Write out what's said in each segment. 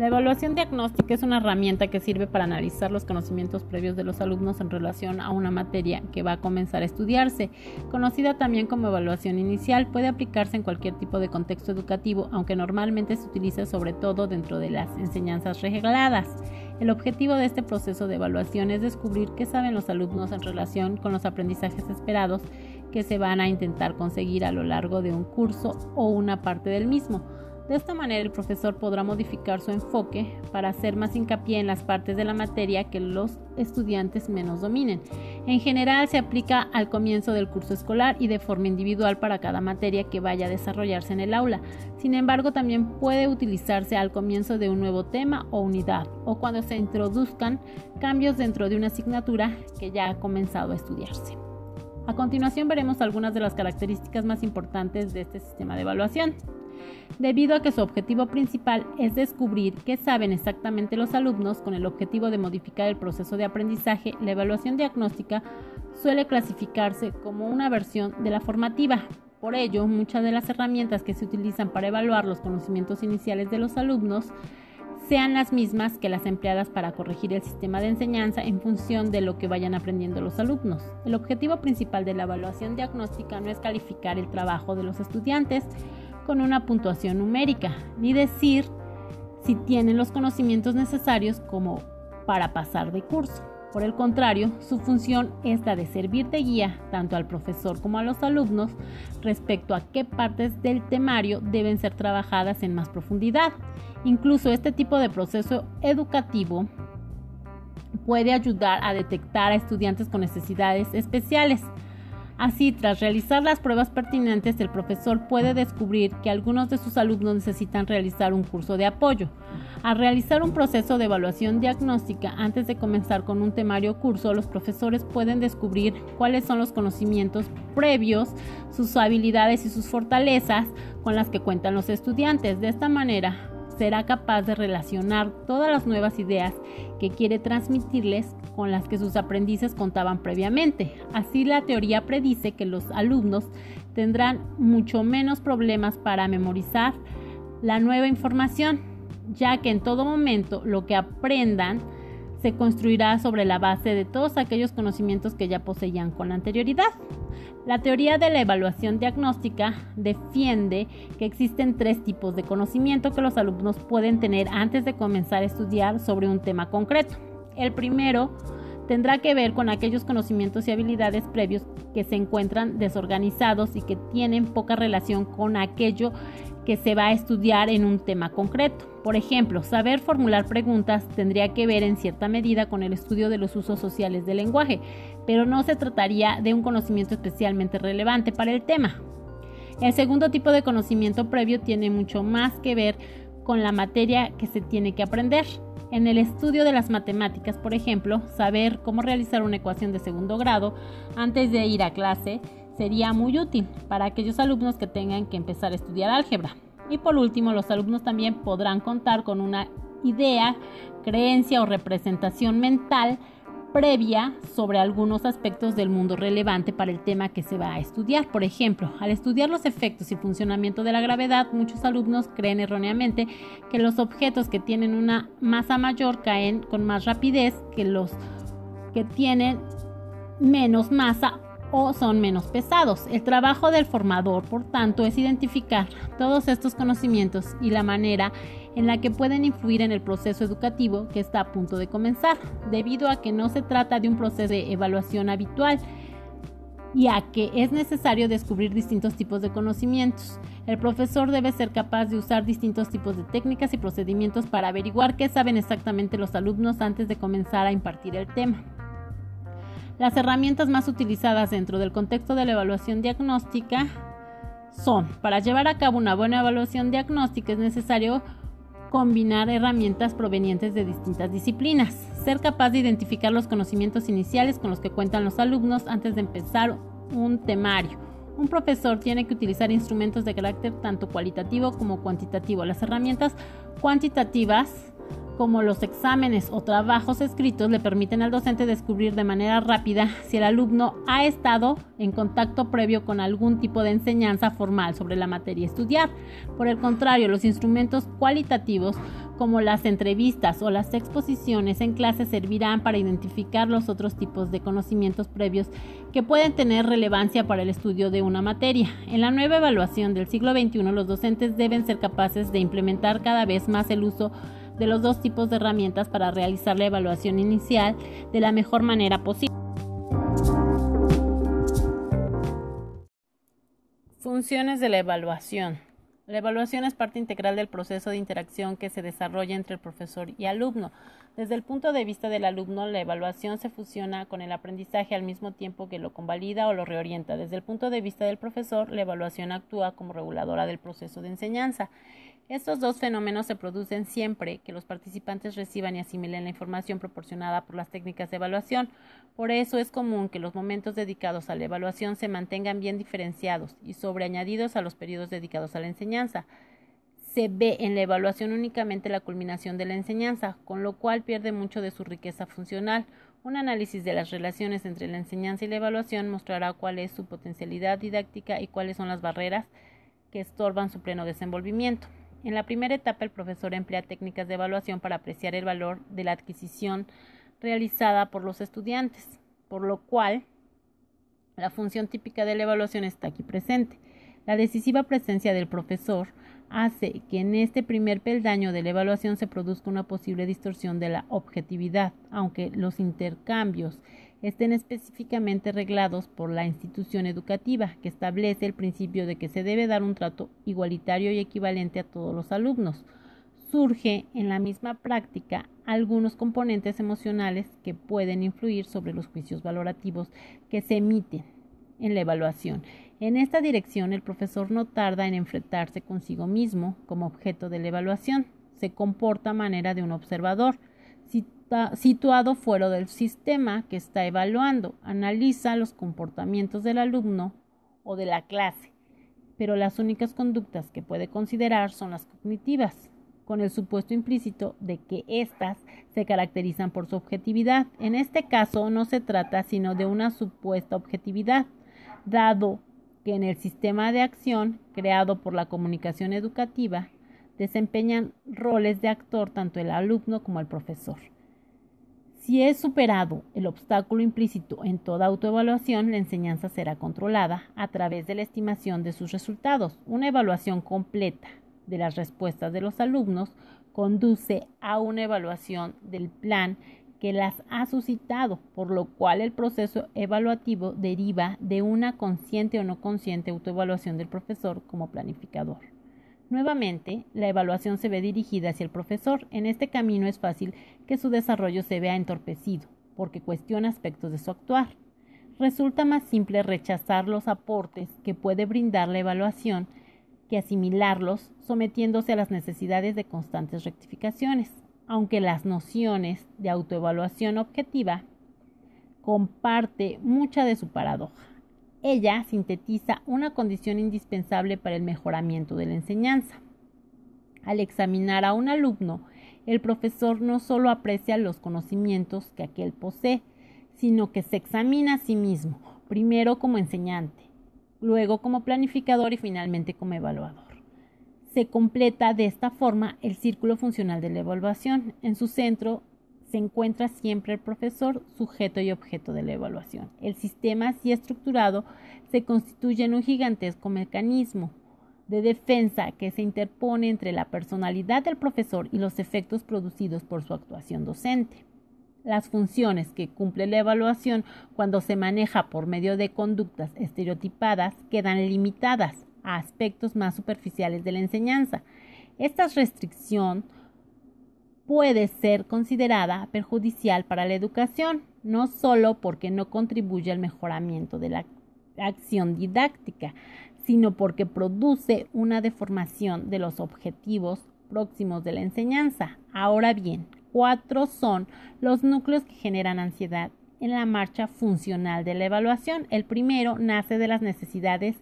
La evaluación diagnóstica es una herramienta que sirve para analizar los conocimientos previos de los alumnos en relación a una materia que va a comenzar a estudiarse. Conocida también como evaluación inicial, puede aplicarse en cualquier tipo de contexto educativo, aunque normalmente se utiliza sobre todo dentro de las enseñanzas regladas. El objetivo de este proceso de evaluación es descubrir qué saben los alumnos en relación con los aprendizajes esperados que se van a intentar conseguir a lo largo de un curso o una parte del mismo. De esta manera el profesor podrá modificar su enfoque para hacer más hincapié en las partes de la materia que los estudiantes menos dominen. En general se aplica al comienzo del curso escolar y de forma individual para cada materia que vaya a desarrollarse en el aula. Sin embargo, también puede utilizarse al comienzo de un nuevo tema o unidad o cuando se introduzcan cambios dentro de una asignatura que ya ha comenzado a estudiarse. A continuación veremos algunas de las características más importantes de este sistema de evaluación. Debido a que su objetivo principal es descubrir qué saben exactamente los alumnos con el objetivo de modificar el proceso de aprendizaje, la evaluación diagnóstica suele clasificarse como una versión de la formativa. Por ello, muchas de las herramientas que se utilizan para evaluar los conocimientos iniciales de los alumnos sean las mismas que las empleadas para corregir el sistema de enseñanza en función de lo que vayan aprendiendo los alumnos. El objetivo principal de la evaluación diagnóstica no es calificar el trabajo de los estudiantes, con una puntuación numérica, ni decir si tienen los conocimientos necesarios como para pasar de curso. Por el contrario, su función es la de servir de guía tanto al profesor como a los alumnos respecto a qué partes del temario deben ser trabajadas en más profundidad. Incluso este tipo de proceso educativo puede ayudar a detectar a estudiantes con necesidades especiales, Así, tras realizar las pruebas pertinentes, el profesor puede descubrir que algunos de sus alumnos necesitan realizar un curso de apoyo. Al realizar un proceso de evaluación diagnóstica antes de comenzar con un temario curso, los profesores pueden descubrir cuáles son los conocimientos previos, sus habilidades y sus fortalezas con las que cuentan los estudiantes. De esta manera, será capaz de relacionar todas las nuevas ideas que quiere transmitirles con las que sus aprendices contaban previamente. Así la teoría predice que los alumnos tendrán mucho menos problemas para memorizar la nueva información, ya que en todo momento lo que aprendan se construirá sobre la base de todos aquellos conocimientos que ya poseían con anterioridad. La teoría de la evaluación diagnóstica defiende que existen tres tipos de conocimiento que los alumnos pueden tener antes de comenzar a estudiar sobre un tema concreto. El primero tendrá que ver con aquellos conocimientos y habilidades previos que se encuentran desorganizados y que tienen poca relación con aquello que se va a estudiar en un tema concreto. Por ejemplo, saber formular preguntas tendría que ver en cierta medida con el estudio de los usos sociales del lenguaje, pero no se trataría de un conocimiento especialmente relevante para el tema. El segundo tipo de conocimiento previo tiene mucho más que ver con la materia que se tiene que aprender. En el estudio de las matemáticas, por ejemplo, saber cómo realizar una ecuación de segundo grado antes de ir a clase sería muy útil para aquellos alumnos que tengan que empezar a estudiar álgebra. Y por último, los alumnos también podrán contar con una idea, creencia o representación mental previa sobre algunos aspectos del mundo relevante para el tema que se va a estudiar. Por ejemplo, al estudiar los efectos y funcionamiento de la gravedad, muchos alumnos creen erróneamente que los objetos que tienen una masa mayor caen con más rapidez que los que tienen menos masa o son menos pesados. El trabajo del formador, por tanto, es identificar todos estos conocimientos y la manera en la que pueden influir en el proceso educativo que está a punto de comenzar, debido a que no se trata de un proceso de evaluación habitual y a que es necesario descubrir distintos tipos de conocimientos. El profesor debe ser capaz de usar distintos tipos de técnicas y procedimientos para averiguar qué saben exactamente los alumnos antes de comenzar a impartir el tema. Las herramientas más utilizadas dentro del contexto de la evaluación diagnóstica son, para llevar a cabo una buena evaluación diagnóstica es necesario combinar herramientas provenientes de distintas disciplinas, ser capaz de identificar los conocimientos iniciales con los que cuentan los alumnos antes de empezar un temario. Un profesor tiene que utilizar instrumentos de carácter tanto cualitativo como cuantitativo. Las herramientas cuantitativas como los exámenes o trabajos escritos le permiten al docente descubrir de manera rápida si el alumno ha estado en contacto previo con algún tipo de enseñanza formal sobre la materia a estudiar. Por el contrario, los instrumentos cualitativos como las entrevistas o las exposiciones en clase servirán para identificar los otros tipos de conocimientos previos que pueden tener relevancia para el estudio de una materia. En la nueva evaluación del siglo XXI, los docentes deben ser capaces de implementar cada vez más el uso de los dos tipos de herramientas para realizar la evaluación inicial de la mejor manera posible. Funciones de la evaluación. La evaluación es parte integral del proceso de interacción que se desarrolla entre el profesor y alumno. Desde el punto de vista del alumno, la evaluación se fusiona con el aprendizaje al mismo tiempo que lo convalida o lo reorienta. Desde el punto de vista del profesor, la evaluación actúa como reguladora del proceso de enseñanza. Estos dos fenómenos se producen siempre que los participantes reciban y asimilen la información proporcionada por las técnicas de evaluación. Por eso es común que los momentos dedicados a la evaluación se mantengan bien diferenciados y sobreañadidos a los periodos dedicados a la enseñanza. Se ve en la evaluación únicamente la culminación de la enseñanza, con lo cual pierde mucho de su riqueza funcional. Un análisis de las relaciones entre la enseñanza y la evaluación mostrará cuál es su potencialidad didáctica y cuáles son las barreras que estorban su pleno desenvolvimiento. En la primera etapa, el profesor emplea técnicas de evaluación para apreciar el valor de la adquisición realizada por los estudiantes, por lo cual la función típica de la evaluación está aquí presente. La decisiva presencia del profesor hace que en este primer peldaño de la evaluación se produzca una posible distorsión de la objetividad, aunque los intercambios estén específicamente reglados por la institución educativa, que establece el principio de que se debe dar un trato igualitario y equivalente a todos los alumnos. Surge en la misma práctica algunos componentes emocionales que pueden influir sobre los juicios valorativos que se emiten en la evaluación. En esta dirección, el profesor no tarda en enfrentarse consigo mismo como objeto de la evaluación. Se comporta a manera de un observador, situado fuera del sistema que está evaluando, analiza los comportamientos del alumno o de la clase, pero las únicas conductas que puede considerar son las cognitivas, con el supuesto implícito de que éstas se caracterizan por su objetividad. En este caso no se trata sino de una supuesta objetividad, dado que en el sistema de acción creado por la comunicación educativa desempeñan roles de actor tanto el alumno como el profesor. Si es superado el obstáculo implícito en toda autoevaluación, la enseñanza será controlada a través de la estimación de sus resultados. Una evaluación completa de las respuestas de los alumnos conduce a una evaluación del plan que las ha suscitado, por lo cual el proceso evaluativo deriva de una consciente o no consciente autoevaluación del profesor como planificador. Nuevamente, la evaluación se ve dirigida hacia el profesor. En este camino es fácil que su desarrollo se vea entorpecido, porque cuestiona aspectos de su actuar. Resulta más simple rechazar los aportes que puede brindar la evaluación que asimilarlos sometiéndose a las necesidades de constantes rectificaciones, aunque las nociones de autoevaluación objetiva comparte mucha de su paradoja. Ella sintetiza una condición indispensable para el mejoramiento de la enseñanza. Al examinar a un alumno, el profesor no solo aprecia los conocimientos que aquel posee, sino que se examina a sí mismo, primero como enseñante, luego como planificador y finalmente como evaluador. Se completa de esta forma el círculo funcional de la evaluación. En su centro se encuentra siempre el profesor, sujeto y objeto de la evaluación. El sistema así estructurado se constituye en un gigantesco mecanismo de defensa que se interpone entre la personalidad del profesor y los efectos producidos por su actuación docente. Las funciones que cumple la evaluación cuando se maneja por medio de conductas estereotipadas quedan limitadas a aspectos más superficiales de la enseñanza. Esta restricción puede ser considerada perjudicial para la educación, no solo porque no contribuye al mejoramiento de la acción didáctica, sino porque produce una deformación de los objetivos próximos de la enseñanza. Ahora bien, cuatro son los núcleos que generan ansiedad en la marcha funcional de la evaluación. El primero nace de las necesidades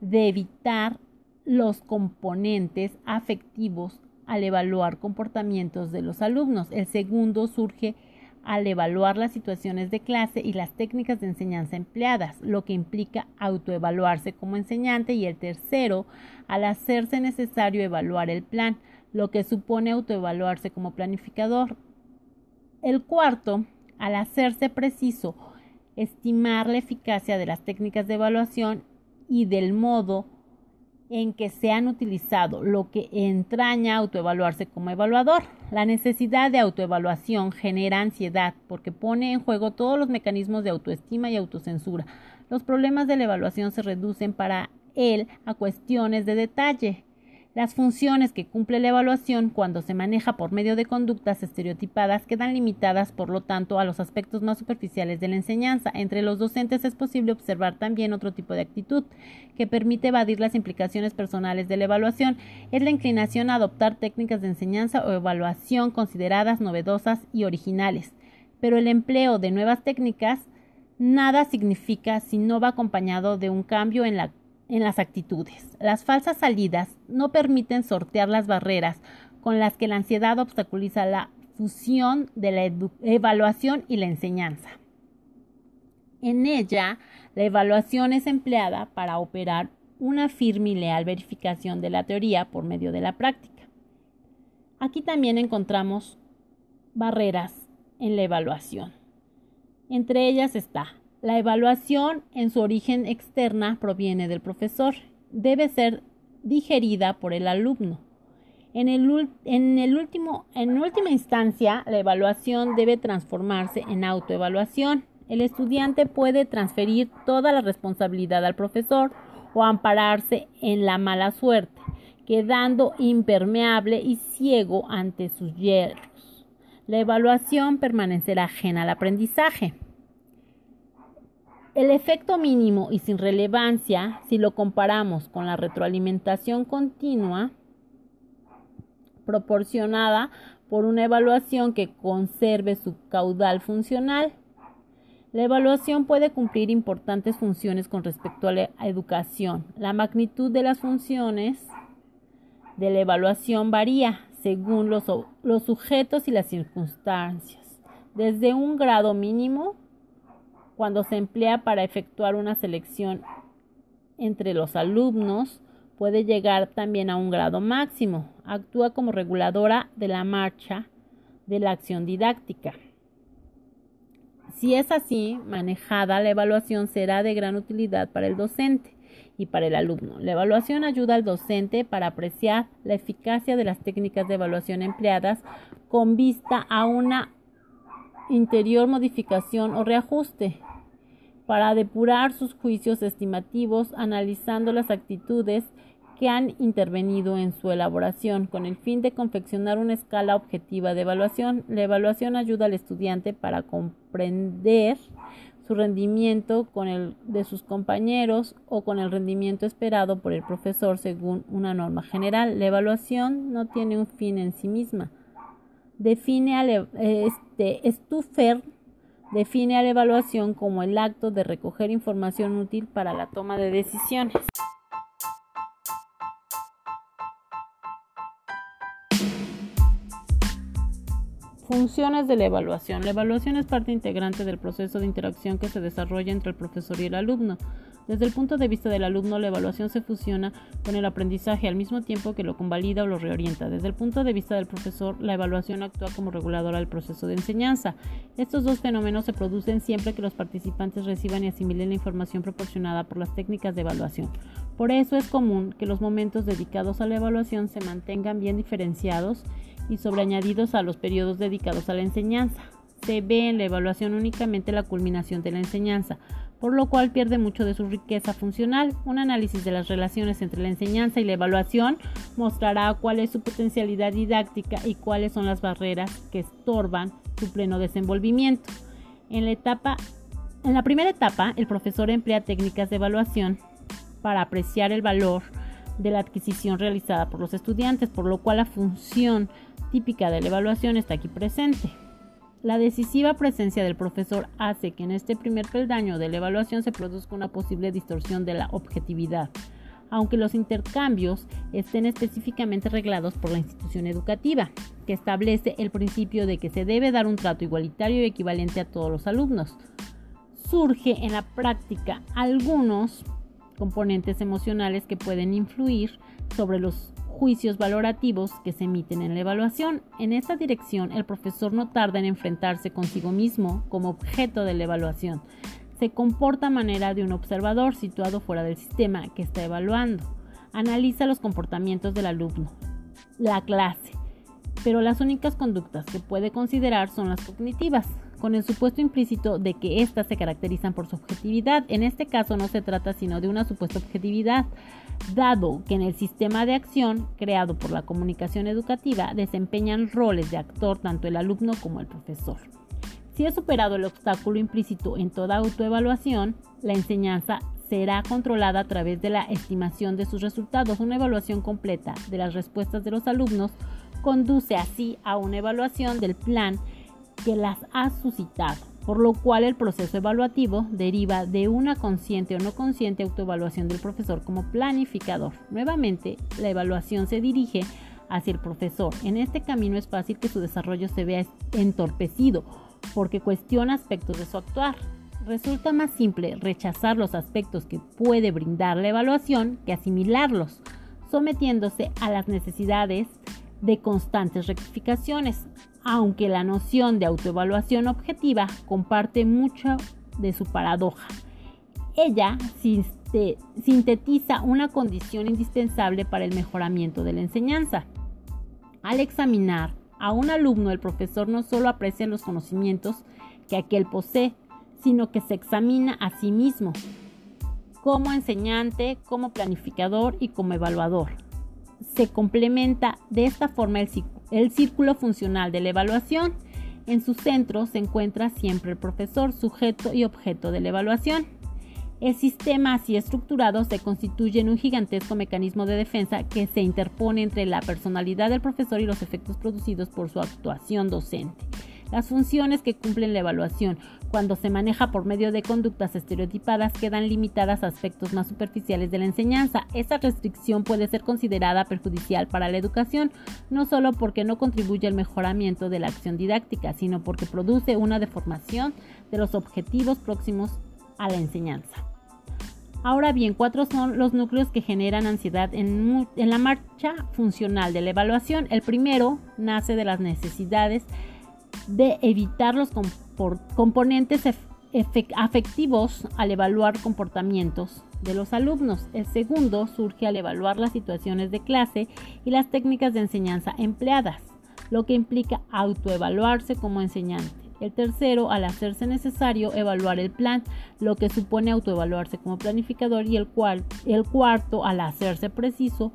de evitar los componentes afectivos al evaluar comportamientos de los alumnos. El segundo surge al evaluar las situaciones de clase y las técnicas de enseñanza empleadas, lo que implica autoevaluarse como enseñante y el tercero al hacerse necesario evaluar el plan, lo que supone autoevaluarse como planificador. El cuarto, al hacerse preciso estimar la eficacia de las técnicas de evaluación y del modo en que se han utilizado, lo que entraña autoevaluarse como evaluador. La necesidad de autoevaluación genera ansiedad porque pone en juego todos los mecanismos de autoestima y autocensura. Los problemas de la evaluación se reducen para él a cuestiones de detalle. Las funciones que cumple la evaluación cuando se maneja por medio de conductas estereotipadas quedan limitadas, por lo tanto, a los aspectos más superficiales de la enseñanza. Entre los docentes es posible observar también otro tipo de actitud que permite evadir las implicaciones personales de la evaluación. Es la inclinación a adoptar técnicas de enseñanza o evaluación consideradas novedosas y originales. Pero el empleo de nuevas técnicas nada significa si no va acompañado de un cambio en la en las actitudes. Las falsas salidas no permiten sortear las barreras con las que la ansiedad obstaculiza la fusión de la evaluación y la enseñanza. En ella, la evaluación es empleada para operar una firme y leal verificación de la teoría por medio de la práctica. Aquí también encontramos barreras en la evaluación. Entre ellas está la evaluación en su origen externa proviene del profesor. Debe ser digerida por el alumno. En, el, último, en última instancia, la evaluación debe transformarse en autoevaluación. El estudiante puede transferir toda la responsabilidad al profesor o ampararse en la mala suerte, quedando impermeable y ciego ante sus hierros. La evaluación permanecerá ajena al aprendizaje. El efecto mínimo y sin relevancia, si lo comparamos con la retroalimentación continua proporcionada por una evaluación que conserve su caudal funcional. La evaluación puede cumplir importantes funciones con respecto a la educación. La magnitud de las funciones de la evaluación varía según los, los sujetos y las circunstancias, desde un grado mínimo cuando se emplea para efectuar una selección entre los alumnos, puede llegar también a un grado máximo. Actúa como reguladora de la marcha de la acción didáctica. Si es así manejada, la evaluación será de gran utilidad para el docente y para el alumno. La evaluación ayuda al docente para apreciar la eficacia de las técnicas de evaluación empleadas con vista a una interior modificación o reajuste para depurar sus juicios estimativos analizando las actitudes que han intervenido en su elaboración con el fin de confeccionar una escala objetiva de evaluación. La evaluación ayuda al estudiante para comprender su rendimiento con el de sus compañeros o con el rendimiento esperado por el profesor según una norma general. La evaluación no tiene un fin en sí misma. Define al este, Stuffer define a la evaluación como el acto de recoger información útil para la toma de decisiones. Funciones de la evaluación. La evaluación es parte integrante del proceso de interacción que se desarrolla entre el profesor y el alumno. Desde el punto de vista del alumno, la evaluación se fusiona con el aprendizaje al mismo tiempo que lo convalida o lo reorienta. Desde el punto de vista del profesor, la evaluación actúa como reguladora del proceso de enseñanza. Estos dos fenómenos se producen siempre que los participantes reciban y asimilen la información proporcionada por las técnicas de evaluación. Por eso es común que los momentos dedicados a la evaluación se mantengan bien diferenciados y sobreañadidos a los periodos dedicados a la enseñanza. Se ve en la evaluación únicamente la culminación de la enseñanza por lo cual pierde mucho de su riqueza funcional. Un análisis de las relaciones entre la enseñanza y la evaluación mostrará cuál es su potencialidad didáctica y cuáles son las barreras que estorban su pleno desenvolvimiento. En la etapa en la primera etapa, el profesor emplea técnicas de evaluación para apreciar el valor de la adquisición realizada por los estudiantes, por lo cual la función típica de la evaluación está aquí presente. La decisiva presencia del profesor hace que en este primer peldaño de la evaluación se produzca una posible distorsión de la objetividad, aunque los intercambios estén específicamente reglados por la institución educativa, que establece el principio de que se debe dar un trato igualitario y equivalente a todos los alumnos. Surge en la práctica algunos componentes emocionales que pueden influir sobre los juicios valorativos que se emiten en la evaluación. En esta dirección, el profesor no tarda en enfrentarse consigo mismo como objeto de la evaluación. Se comporta a manera de un observador situado fuera del sistema que está evaluando. Analiza los comportamientos del alumno, la clase, pero las únicas conductas que puede considerar son las cognitivas, con el supuesto implícito de que éstas se caracterizan por su objetividad. En este caso no se trata sino de una supuesta objetividad, dado que en el sistema de acción creado por la comunicación educativa desempeñan roles de actor tanto el alumno como el profesor. Si es superado el obstáculo implícito en toda autoevaluación, la enseñanza será controlada a través de la estimación de sus resultados. Una evaluación completa de las respuestas de los alumnos conduce así a una evaluación del plan que las ha suscitado, por lo cual el proceso evaluativo deriva de una consciente o no consciente autoevaluación del profesor como planificador. Nuevamente, la evaluación se dirige hacia el profesor. En este camino es fácil que su desarrollo se vea entorpecido porque cuestiona aspectos de su actuar. Resulta más simple rechazar los aspectos que puede brindar la evaluación que asimilarlos, sometiéndose a las necesidades de constantes rectificaciones, aunque la noción de autoevaluación objetiva comparte mucho de su paradoja. Ella sintetiza una condición indispensable para el mejoramiento de la enseñanza. Al examinar a un alumno, el profesor no solo aprecia los conocimientos que aquel posee, sino que se examina a sí mismo como enseñante, como planificador y como evaluador se complementa de esta forma el, círculo funcional de la evaluación. En su centro se encuentra siempre el profesor, sujeto y objeto de la evaluación. El sistema así estructurado se constituye en un gigantesco mecanismo de defensa que se interpone entre la personalidad del profesor y los efectos producidos por su actuación docente. Las funciones que cumplen la evaluación cuando se maneja por medio de conductas estereotipadas quedan limitadas a aspectos más superficiales de la enseñanza. Esa restricción puede ser considerada perjudicial para la educación, no solo porque no contribuye al mejoramiento de la acción didáctica, sino porque produce una deformación de los objetivos próximos a la enseñanza. Ahora bien, cuatro son los núcleos que generan ansiedad en, la marcha funcional de la evaluación. El primero nace de las necesidades de evitar los componentes afectivos al evaluar comportamientos de los alumnos. El segundo surge al evaluar las situaciones de clase y las técnicas de enseñanza empleadas, lo que implica autoevaluarse como enseñante. El tercero, al hacerse necesario evaluar el plan, lo que supone autoevaluarse como planificador. Y el, cual, el cuarto, al hacerse preciso,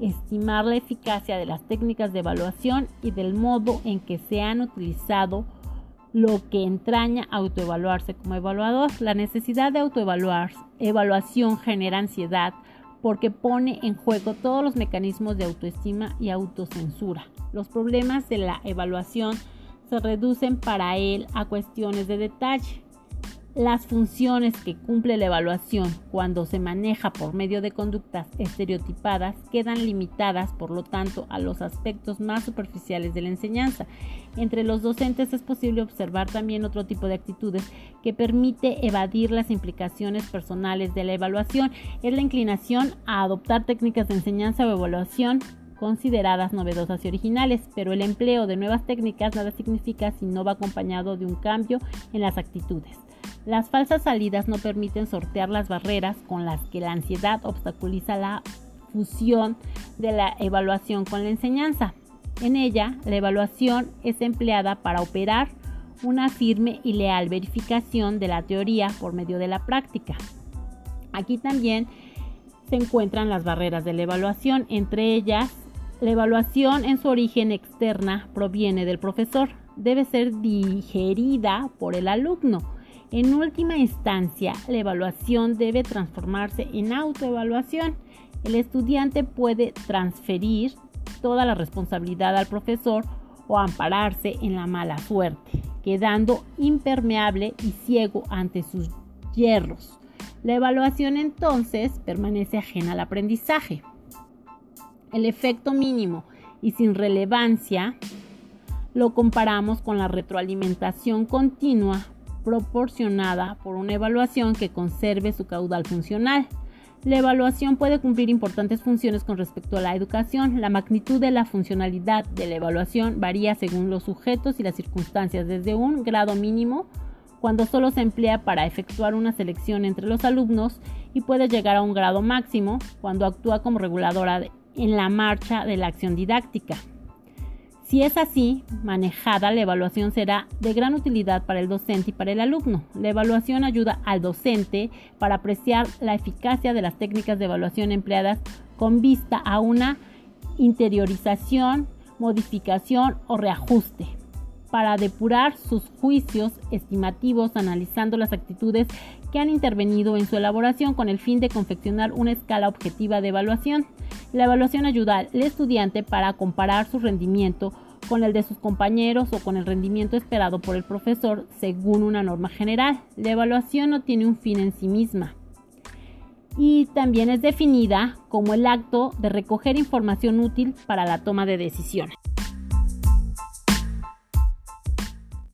estimar la eficacia de las técnicas de evaluación y del modo en que se han utilizado lo que entraña autoevaluarse como evaluador. La necesidad de autoevaluar evaluación genera ansiedad porque pone en juego todos los mecanismos de autoestima y autocensura. Los problemas de la evaluación se reducen para él a cuestiones de detalle las funciones que cumple la evaluación cuando se maneja por medio de conductas estereotipadas quedan limitadas, por lo tanto, a los aspectos más superficiales de la enseñanza. Entre los docentes es posible observar también otro tipo de actitudes que permite evadir las implicaciones personales de la evaluación. Es la inclinación a adoptar técnicas de enseñanza o evaluación consideradas novedosas y originales, pero el empleo de nuevas técnicas nada significa si no va acompañado de un cambio en las actitudes. Las falsas salidas no permiten sortear las barreras con las que la ansiedad obstaculiza la fusión de la evaluación con la enseñanza. En ella, la evaluación es empleada para operar una firme y leal verificación de la teoría por medio de la práctica. Aquí también se encuentran las barreras de la evaluación, entre ellas la evaluación en su origen externa proviene del profesor, debe ser digerida por el alumno en última instancia, la evaluación debe transformarse en autoevaluación. El estudiante puede transferir toda la responsabilidad al profesor o ampararse en la mala suerte, quedando impermeable y ciego ante sus hierros. La evaluación entonces permanece ajena al aprendizaje. El efecto mínimo y sin relevancia lo comparamos con la retroalimentación continua proporcionada por una evaluación que conserve su caudal funcional. La evaluación puede cumplir importantes funciones con respecto a la educación. La magnitud de la funcionalidad de la evaluación varía según los sujetos y las circunstancias, desde un grado mínimo, cuando solo se emplea para efectuar una selección entre los alumnos, y puede llegar a un grado máximo, cuando actúa como reguladora en la marcha de la acción didáctica. Si es así manejada, la evaluación será de gran utilidad para el docente y para el alumno. La evaluación ayuda al docente para apreciar la eficacia de las técnicas de evaluación empleadas con vista a una interiorización, modificación o reajuste para depurar sus juicios estimativos analizando las actitudes que han intervenido en su elaboración con el fin de confeccionar una escala objetiva de evaluación. La evaluación ayuda al estudiante para comparar su rendimiento con el de sus compañeros o con el rendimiento esperado por el profesor según una norma general. La evaluación no tiene un fin en sí misma y también es definida como el acto de recoger información útil para la toma de decisiones.